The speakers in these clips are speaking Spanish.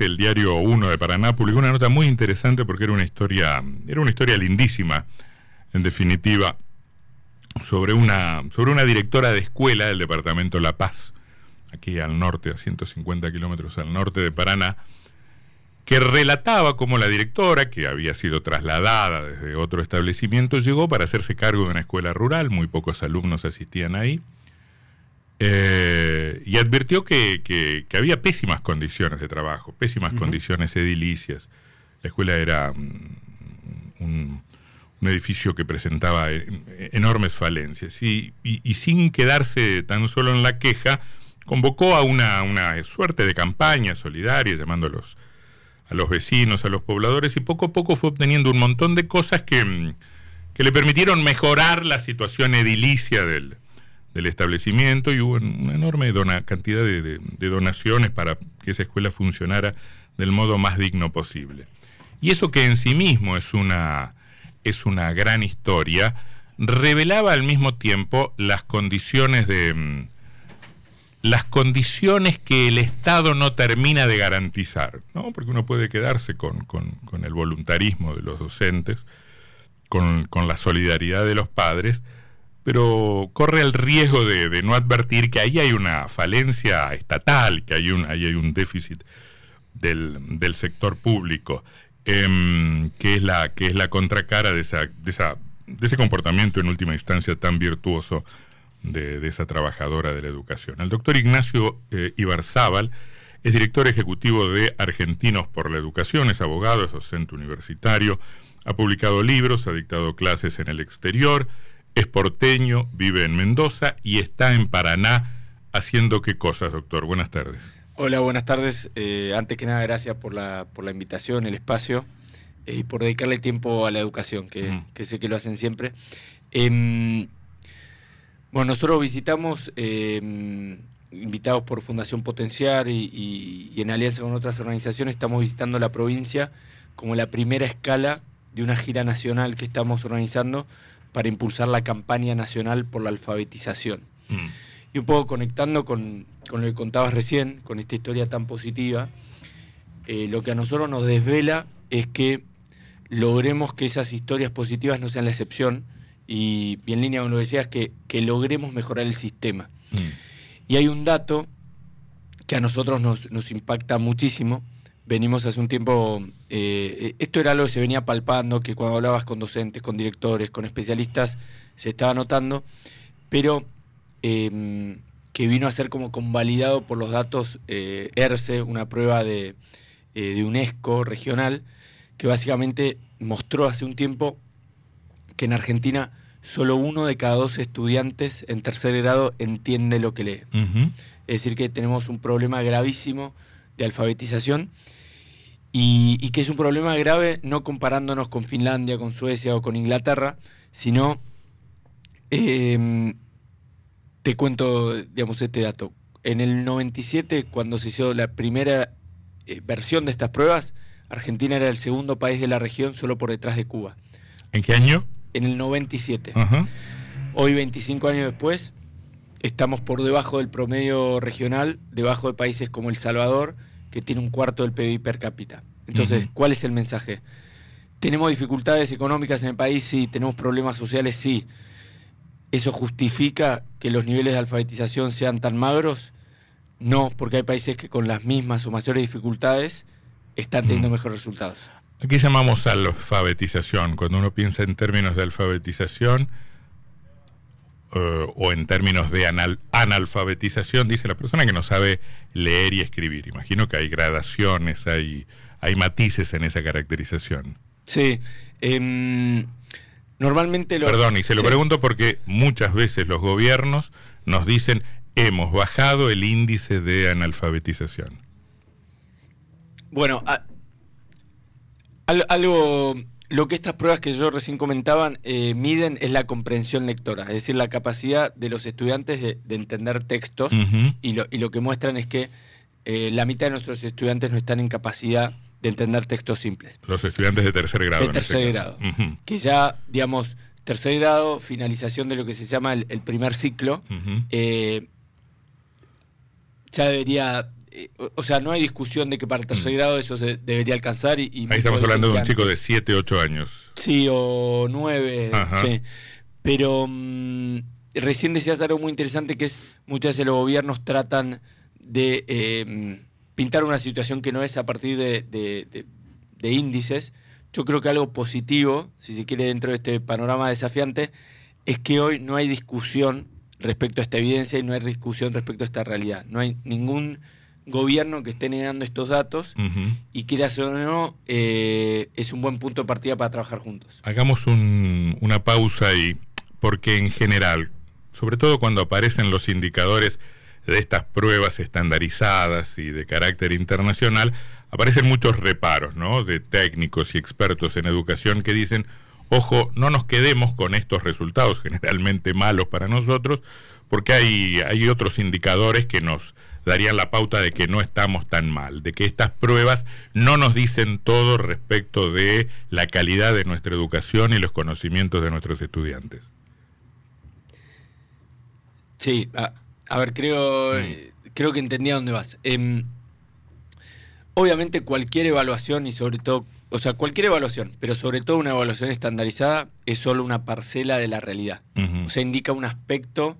el diario 1 de Paraná, publicó una nota muy interesante porque era una historia, era una historia lindísima, en definitiva, sobre una, sobre una directora de escuela del departamento La Paz, aquí al norte, a 150 kilómetros al norte de Paraná, que relataba cómo la directora, que había sido trasladada desde otro establecimiento, llegó para hacerse cargo de una escuela rural, muy pocos alumnos asistían ahí, eh, y advirtió que, había pésimas condiciones de trabajo, pésimas condiciones edilicias. La escuela era mm, un, edificio que presentaba enormes falencias y, sin quedarse tan solo en la queja, convocó a una, una suerte de campaña solidaria llamando a los, a los vecinos, a los pobladores y poco a poco fue obteniendo un montón de cosas que, mm, que le permitieron mejorar la situación edilicia del, del establecimiento y hubo una enorme cantidad de, donaciones para que esa escuela funcionara del modo más digno posible. Y eso que en sí mismo es una, es una gran historia, revelaba al mismo tiempo las condiciones de mm, las condiciones que el Estado no termina de garantizar, ¿no? porque uno puede quedarse con, el voluntarismo de los docentes, con, con la solidaridad de los padres, pero corre el riesgo de, no advertir que ahí hay una falencia estatal, que hay un, ahí hay un déficit del, del sector público, em, que, es la, que es la contracara de, esa, de, esa, de ese comportamiento en última instancia tan virtuoso de, esa trabajadora de la educación. El doctor Ignacio eh, Ibarzábal es director ejecutivo de Argentinos por la Educación, es abogado, es docente universitario, ha publicado libros, ha dictado clases en el exterior, es porteño, vive en Mendoza y está en Paraná haciendo qué cosas, doctor. Buenas tardes. Hola, buenas tardes. Eh, antes que nada, gracias por la, por la invitación, el espacio eh, y por dedicarle tiempo a la educación, que, sé que lo hacen siempre. Em, bueno, nosotros visitamos, em, invitados por Fundación Potenciar y, y en alianza con otras organizaciones, estamos visitando la provincia como la primera escala de una gira nacional que estamos organizando para impulsar la campaña nacional por la alfabetización. Mm. Y un poco conectando con, lo que contabas recién, con esta historia tan positiva, eh, lo que a nosotros nos desvela es que logremos que esas historias positivas no sean la excepción y, en línea con lo que decías, que, que logremos mejorar el sistema. Mm. Y hay un dato que a nosotros nos, nos impacta muchísimo, venimos hace un tiempo, eh, esto era algo que se venía palpando, que cuando hablabas con docentes, con directores, con especialistas, se estaba notando, pero em, que vino a ser como convalidado por los datos eh, ERCE, una prueba de, eh, de UNESCO regional, que básicamente mostró hace un tiempo que en Argentina solo uno de cada dos estudiantes en tercer grado entiende lo que lee. Es decir, que tenemos un problema gravísimo de alfabetización y, que es un problema grave no comparándonos con Finlandia, con Suecia o con Inglaterra, sino, em, te cuento, digamos, este dato. En el 97, cuando se hizo la primera eh, versión de estas pruebas, Argentina era el segundo país de la región solo por detrás de Cuba. ¿En qué año? En el 97. Hoy, 25 años después, estamos por debajo del promedio regional, debajo de países como El Salvador, que tiene un cuarto del PIB per cápita. Entonces, ¿cuál es el mensaje? ¿Tenemos dificultades económicas en el país? Sí. ¿Tenemos problemas sociales? Sí. ¿Eso justifica que los niveles de alfabetización sean tan magros? No, porque hay países que con las mismas o mayores dificultades están teniendo mejores resultados. Aquí llamamos alfabetización. Cuando uno piensa en términos de alfabetización, eh, o en términos de analfabetización, dice la persona que no sabe leer y escribir. Imagino que hay gradaciones, hay, hay matices en esa caracterización. Sí. Em, normalmente lo... Perdón, y se lo pregunto porque muchas veces los gobiernos nos dicen hemos bajado el índice de analfabetización. Bueno, algo lo que estas pruebas que yo recién comentaban eh, miden es la comprensión lectora, es decir, la capacidad de los estudiantes de, entender textos y, lo, que muestran es que eh, la mitad de nuestros estudiantes no están en capacidad de entender textos simples. Los estudiantes de tercer grado. De tercer grado. Que ya, digamos, tercer grado, finalización de lo que se llama el, primer ciclo, eh, ya debería o sea, no hay discusión de que para el tercer mm. grado eso se debería alcanzar. Y, Ahí estamos hablando de un chico de 7, 8 años. Sí, o 9, sí. Pero mm, recién decías algo muy interesante que es muchas veces los gobiernos tratan de eh, pintar una situación que no es a partir de, índices. Yo creo que algo positivo, si se quiere, dentro de este panorama desafiante, es que hoy no hay discusión respecto a esta evidencia y no hay discusión respecto a esta realidad. No hay ningún gobierno que esté negando estos datos y quiera o no, eh, es un buen punto de partida para trabajar juntos. Hagamos una pausa ahí, porque en general, sobre todo cuando aparecen los indicadores de estas pruebas estandarizadas y de carácter internacional, aparecen muchos reparos, ¿no? De técnicos y expertos en educación que dicen, ojo, no nos quedemos con estos resultados generalmente malos para nosotros, porque hay, hay otros indicadores que nos darían la pauta de que no estamos tan mal, de que estas pruebas no nos dicen todo respecto de la calidad de nuestra educación y los conocimientos de nuestros estudiantes. Sí, a, ver, creo, mm. creo que entendí a dónde vas. Em, obviamente cualquier evaluación y sobre todo, o sea, cualquier evaluación, pero sobre todo una evaluación estandarizada es solo una parcela de la realidad. O sea, indica un aspecto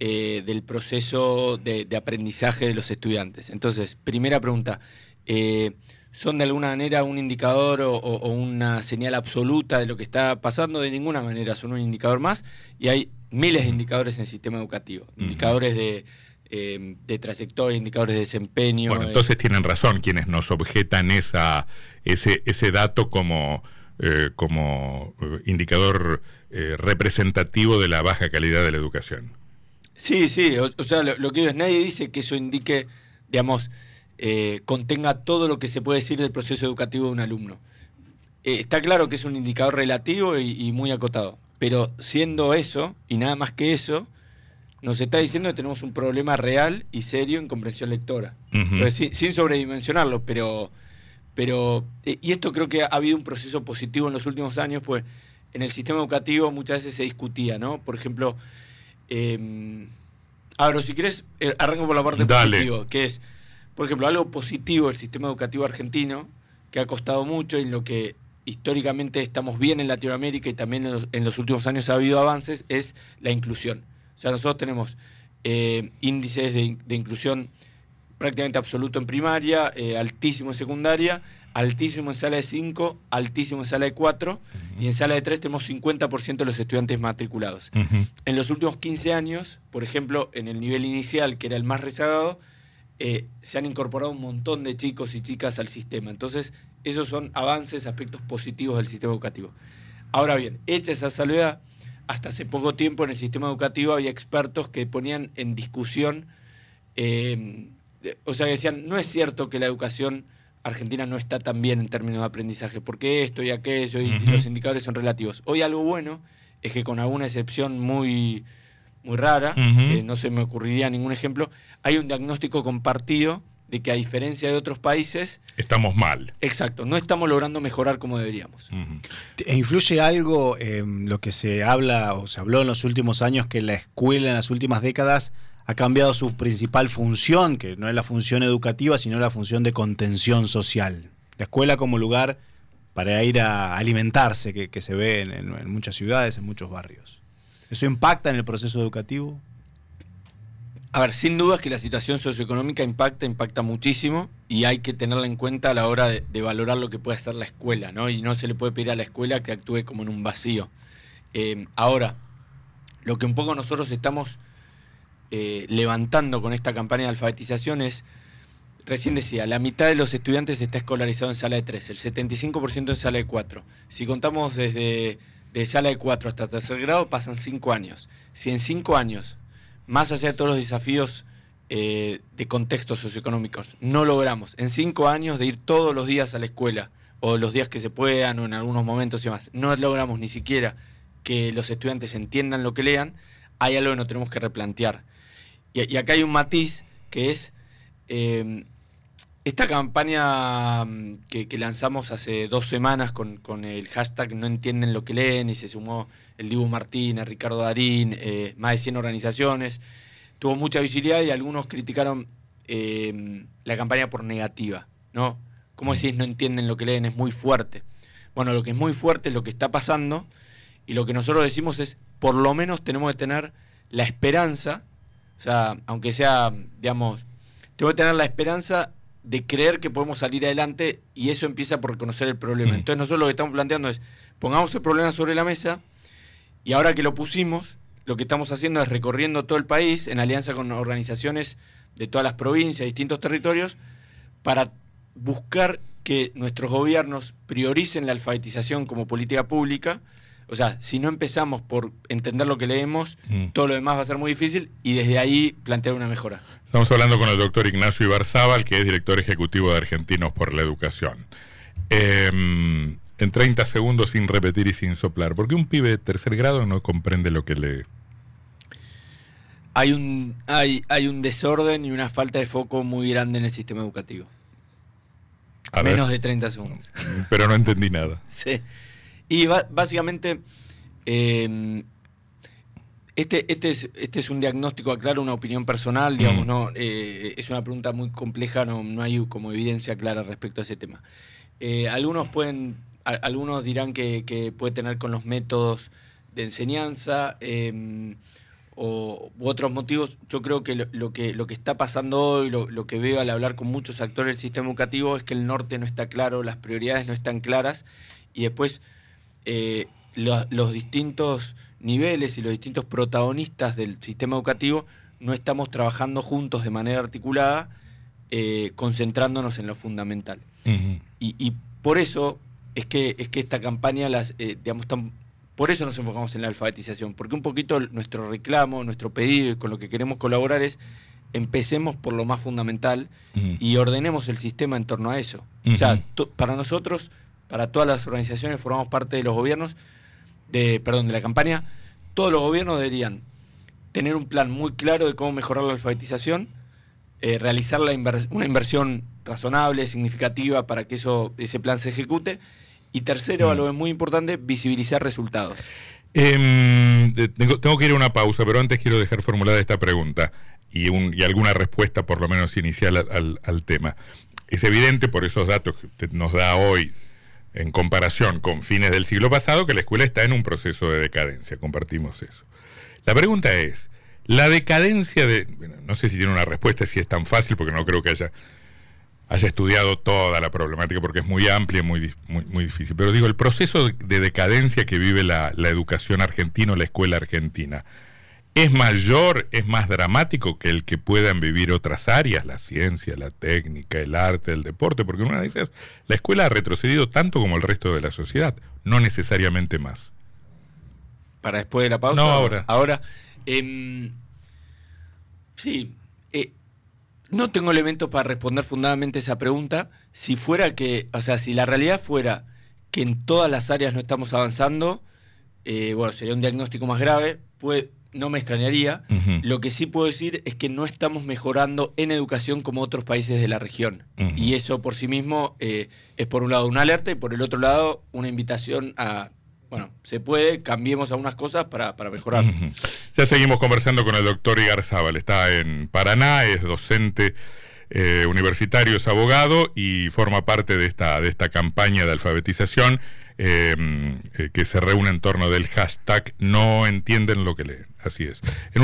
eh, del proceso de, aprendizaje de los estudiantes. Entonces, primera pregunta, eh, ¿son de alguna manera un indicador o, una señal absoluta de lo que está pasando? De ninguna manera, son un indicador más y hay miles de indicadores en el sistema educativo, indicadores de... Eh, de trayectoria, indicadores de desempeño. Bueno, entonces tienen razón quienes nos objetan esa, ese, ese dato como, como indicador representativo de la baja calidad de la educación. Sí, sí, o, sea, lo, que digo es, nadie dice que eso indique, digamos, eh, contenga todo lo que se puede decir del proceso educativo de un alumno. Eh, está claro que es un indicador relativo y, muy acotado, pero siendo eso, y nada más que eso, nos está diciendo que tenemos un problema real y serio en comprensión lectora. sin, sobredimensionarlo, pero, pero eh, y esto creo que ha habido un proceso positivo en los últimos años, pues en el sistema educativo muchas veces se discutía, ¿no? Por ejemplo, eh, ahora, si quieres, eh, arranco por la parte positiva, que es, por ejemplo, algo positivo del sistema educativo argentino, que ha costado mucho y en lo que históricamente estamos bien en Latinoamérica y también en los, últimos años ha habido avances, es la inclusión. O sea, nosotros tenemos eh, índices de, de, inclusión prácticamente absoluto en primaria, eh, altísimo en secundaria, altísimo en sala de 5, altísimo en sala de 4 y en sala de 3 tenemos 50% de los estudiantes matriculados. En los últimos 15 años, por ejemplo, en el nivel inicial, que era el más rezagado, eh, se han incorporado un montón de chicos y chicas al sistema. Entonces, esos son avances, aspectos positivos del sistema educativo. Ahora bien, hecha esa salvedad, hasta hace poco tiempo en el sistema educativo había expertos que ponían en discusión, eh, o sea, que decían, no es cierto que la educación Argentina no está tan bien en términos de aprendizaje, porque esto y aquello y, los indicadores son relativos. Hoy algo bueno es que con alguna excepción muy, muy rara, que no se me ocurriría ningún ejemplo, hay un diagnóstico compartido de que a diferencia de otros países... Estamos mal. Exacto, no estamos logrando mejorar como deberíamos. ¿E ¿Influye algo en lo que se habla o se habló en los últimos años que la escuela en las últimas décadas ha cambiado su principal función, que no es la función educativa, sino la función de contención social. La escuela como lugar para ir a alimentarse, que, se ve en, muchas ciudades, en muchos barrios. ¿Eso impacta en el proceso educativo? A ver, sin duda es que la situación socioeconómica impacta, impacta muchísimo y hay que tenerla en cuenta a la hora de, valorar lo que puede hacer la escuela, ¿no? Y no se le puede pedir a la escuela que actúe como en un vacío. Eh, ahora, lo que un poco nosotros estamos eh, levantando con esta campaña de alfabetización es, recién decía, la mitad de los estudiantes está escolarizado en sala de 3, el 75% en sala de 4. Si contamos desde de sala de 4 hasta tercer grado, pasan 5 años. Si en 5 años, más allá de todos los desafíos eh, de contextos socioeconómicos, no logramos en 5 años de ir todos los días a la escuela, o los días que se puedan, o en algunos momentos y demás, no logramos ni siquiera que los estudiantes entiendan lo que lean, hay algo que no tenemos que replantear. Y, acá hay un matiz que es em, esta campaña mm, que, lanzamos hace dos semanas con, el hashtag No entienden lo que leen y se sumó el Dibu Martínez, Ricardo Darín, eh, más de 100 organizaciones, tuvo mucha visibilidad y algunos criticaron em, la campaña por negativa, ¿no? Como mm. decís, no entienden lo que leen, es muy fuerte. Bueno, lo que es muy fuerte es lo que está pasando y lo que nosotros decimos es, por lo menos tenemos que tener la esperanza, o sea, aunque sea, digamos, tengo que tener la esperanza de creer que podemos salir adelante y eso empieza por reconocer el problema. Mm. Entonces nosotros lo que estamos planteando es, pongamos el problema sobre la mesa y ahora que lo pusimos, lo que estamos haciendo es recorriendo todo el país en alianza con organizaciones de todas las provincias, distintos territorios, para buscar que nuestros gobiernos prioricen la alfabetización como política pública. O sea, si no empezamos por entender lo que leemos, mm. todo lo demás va a ser muy difícil y desde ahí plantear una mejora. Estamos hablando con el doctor Ignacio Ibarzábal, que es director ejecutivo de Argentinos por la Educación. Em, en 30 segundos, sin repetir y sin soplar, ¿por qué un pibe de tercer grado no comprende lo que lee? Hay un, hay, hay un desorden y una falta de foco muy grande en el sistema educativo. Menos de 30 segundos. Pero no entendí nada. sí. Y básicamente, em, este, este, es, este es un diagnóstico, aclaro, una opinión personal, digamos, mm. no eh, es una pregunta muy compleja, no, no hay como evidencia clara respecto a ese tema. Eh, algunos pueden, algunos dirán que, puede tener con los métodos de enseñanza. Em, o, u otros motivos, yo creo que lo, que lo que está pasando hoy, lo, que veo al hablar con muchos actores del sistema educativo es que el norte no está claro, las prioridades no están claras y después eh, los distintos niveles y los distintos protagonistas del sistema educativo no estamos trabajando juntos de manera articulada, eh, concentrándonos en lo fundamental. y, por eso es que, es que esta campaña, las, eh, digamos, por eso nos enfocamos en la alfabetización, porque un poquito nuestro reclamo, nuestro pedido y con lo que queremos colaborar es empecemos por lo más fundamental y ordenemos el sistema en torno a eso. O sea, para nosotros, para todas las organizaciones, formamos parte de los gobiernos, de, perdón, de la campaña, todos los gobiernos deberían tener un plan muy claro de cómo mejorar la alfabetización, eh, realizar la una inversión razonable, significativa para que eso, ese plan se ejecute y tercero, algo mm. muy importante, visibilizar resultados. Em, tengo, que ir a una pausa, pero antes quiero dejar formulada esta pregunta y, alguna respuesta, por lo menos inicial, al, tema. Es evidente por esos datos que nos da hoy, en comparación con fines del siglo pasado, que la escuela está en un proceso de decadencia. Compartimos eso. La pregunta es, la decadencia de... no sé si tiene una respuesta, si es tan fácil, porque no creo que haya haya estudiado toda la problemática porque es muy amplia y muy, muy, difícil. Pero digo, el proceso de decadencia que vive la, educación argentina o la escuela argentina, ¿es mayor, es más dramático que el que puedan vivir otras áreas, la ciencia, la técnica, el arte, el deporte? Porque una vez la escuela ha retrocedido tanto como el resto de la sociedad, no necesariamente más. Para después de la pausa. No, ahora. Ahora, em, sí, eh, no tengo elementos para responder fundamentalmente esa pregunta. Si fuera que, o sea, si la realidad fuera que en todas las áreas no estamos avanzando, eh, bueno, sería un diagnóstico más grave, pues no me extrañaría. Lo que sí puedo decir es que no estamos mejorando en educación como otros países de la región. Y eso por sí mismo eh, es por un lado una alerta y por el otro lado una invitación a bueno, se puede, cambiemos algunas cosas para, mejorar. Ya seguimos conversando con el doctor Igarzábal, está en Paraná, es docente eh, universitario, es abogado y forma parte de esta, de esta campaña de alfabetización eh, eh, que se reúne en torno del hashtag no entienden lo que leen. Así es. En